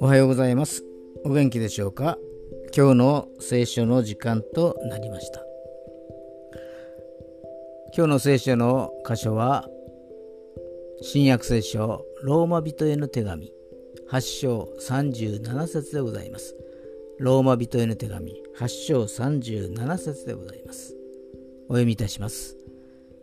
おはようございます。お元気でしょうか？今日の聖書の時間となりました。今日の聖書の箇所は新約聖書ローマ人への手紙8章37節でございます。ローマ人への手紙8章37節でございます。お読みいたします。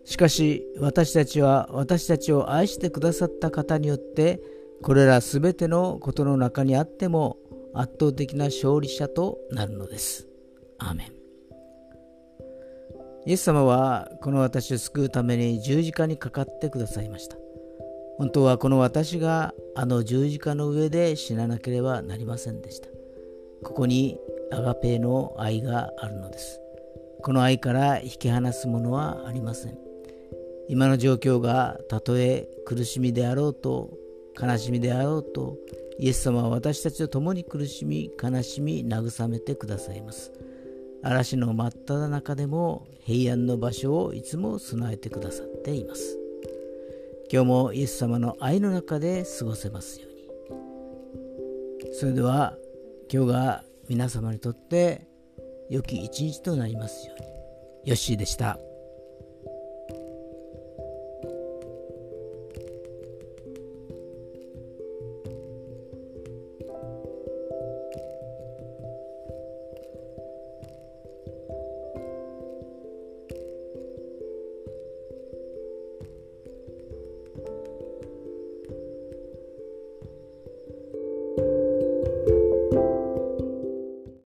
しかし私たちは私たちを愛してくださった方によってこれらすべてのことの中にあっても圧倒的な勝利者となるのです。アーメンイエス様はこの私を救うために十字架にかかってくださいました。本当はこの私があの十字架の上で死ななければなりませんでした。ここにアガペの愛があるのです。この愛から引き離すものはありません。今の状況がたとえ苦しみであろうと悲しみであろうとイエス様は私たちと共に苦しみ悲しみ慰めてくださいます。嵐の真っ只中でも平安の場所をいつも備えてくださっています。今日もイエス様の愛の中で過ごせますように。それでは今日が皆様にとって良き一日となりますように。ヨッシーでした。